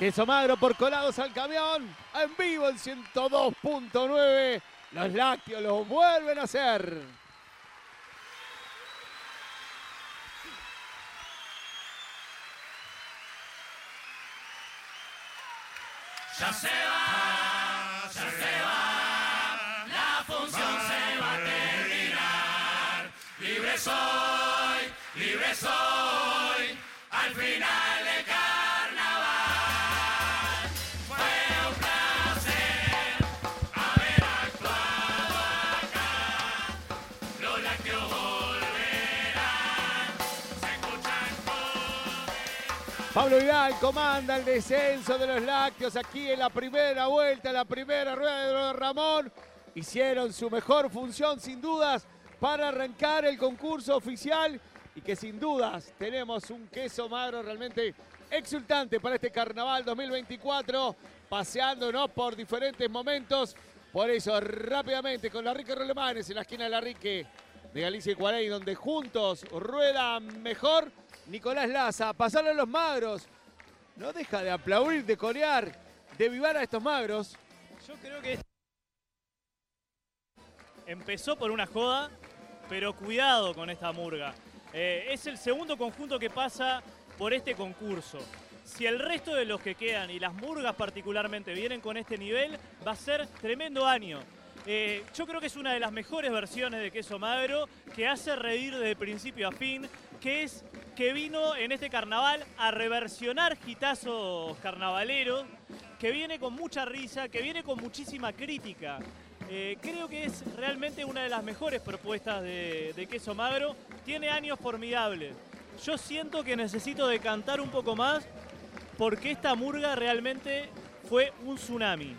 Queso magro por colados al camión. En vivo en 102.9. Los lácteos lo vuelven a hacer. Ya se va, ya se va, la función se va a terminar. Libre soy, libre soy, al final del carnaval. Pablo Vidal comanda el descenso de los lácteos aquí en la primera vuelta, la primera rueda de Ramón. Hicieron su mejor función, sin dudas, para arrancar el concurso oficial y que sin dudas tenemos un queso magro realmente exultante para este carnaval 2024, paseándonos por diferentes momentos. Por eso, rápidamente, con la Rique Rolemanes en la esquina de la Rique de Galicia y Cuarey, donde juntos ruedan mejor. Nicolás Laza, pasarle a los magros. No deja de aplaudir, de corear, de vivar a estos magros. Yo creo que empezó por una joda, pero cuidado con esta murga. Eh, es el segundo conjunto que pasa por este concurso. Si el resto de los que quedan y las murgas particularmente vienen con este nivel, va a ser tremendo año. Eh, yo creo que es una de las mejores versiones de queso magro que hace reír desde principio a fin, que es que vino en este carnaval a reversionar gitazos carnavaleros, que viene con mucha risa, que viene con muchísima crítica. Eh, creo que es realmente una de las mejores propuestas de, queso magro. Tiene años formidables. Yo siento que necesito decantar un poco más porque esta murga realmente fue un tsunami.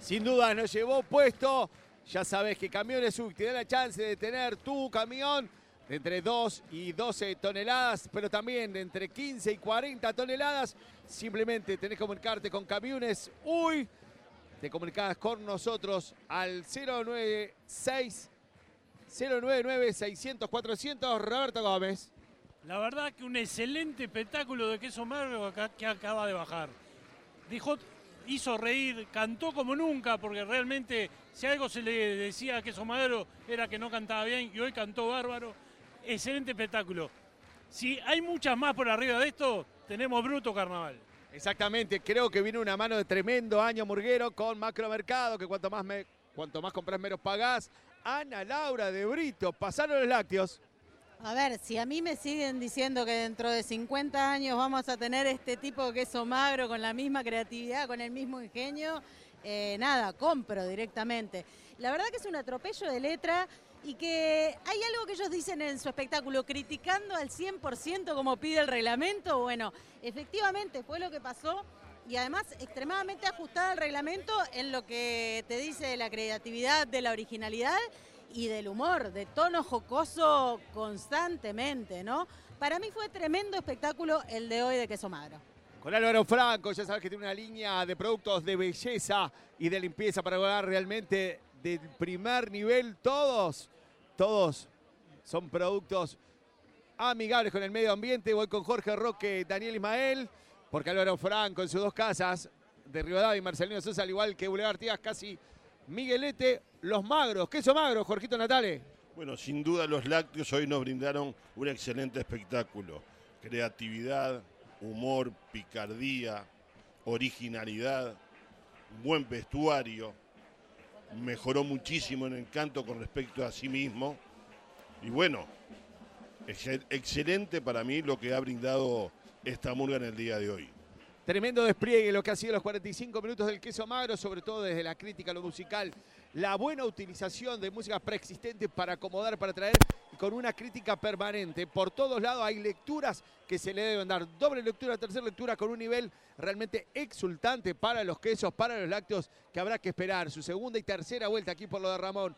Sin duda nos llevó puesto. Ya sabes que Camiones Sub te da la chance de tener tu camión de entre 2 y 12 toneladas, pero también de entre 15 y 40 toneladas. Simplemente tenés que comunicarte con Camiones Uy. Te comunicás con nosotros al 096 099 600 400 Roberto Gómez. La verdad que un excelente espectáculo de queso acá- que acaba de bajar. Dijo, hizo reír, cantó como nunca, porque realmente si algo se le decía a queso magro era que no cantaba bien y hoy cantó bárbaro. Excelente espectáculo. Si hay muchas más por arriba de esto, tenemos bruto carnaval. Exactamente, creo que viene una mano de tremendo año murguero con macromercado, que cuanto más, me, cuanto más compras menos pagás. Ana Laura de Brito, pasaron los lácteos. A ver, si a mí me siguen diciendo que dentro de 50 años vamos a tener este tipo de queso magro con la misma creatividad, con el mismo ingenio, eh, nada, compro directamente. La verdad que es un atropello de letra y que hay algo que ellos dicen en su espectáculo, criticando al 100% como pide el reglamento. Bueno, efectivamente fue lo que pasó y además extremadamente ajustada al reglamento en lo que te dice de la creatividad, de la originalidad y del humor, de tono jocoso constantemente, ¿no? Para mí fue tremendo espectáculo el de hoy de Queso Magro. Con Álvaro Franco, ya sabes que tiene una línea de productos de belleza y de limpieza para lograr realmente del primer nivel. Todos, todos son productos amigables con el medio ambiente. Voy con Jorge Roque, Daniel Ismael, porque Álvaro Franco en sus dos casas de Rivadavia y Marcelino Sosa, al igual que Boulevard Artigas, casi Miguelete, los magros. Queso magro, Jorgito Natale. Bueno, sin duda los lácteos hoy nos brindaron un excelente espectáculo. Creatividad, humor, picardía, originalidad, buen vestuario. Mejoró muchísimo en encanto con respecto a sí mismo. Y bueno, excel- excelente para mí lo que ha brindado esta murga en el día de hoy. Tremendo despliegue lo que ha sido los 45 minutos del queso magro, sobre todo desde la crítica lo musical. La buena utilización de música preexistente para acomodar, para traer, con una crítica permanente. Por todos lados hay lecturas que se le deben dar. Doble lectura, tercera lectura, con un nivel realmente exultante para los quesos, para los lácteos, que habrá que esperar. Su segunda y tercera vuelta aquí por lo de Ramón.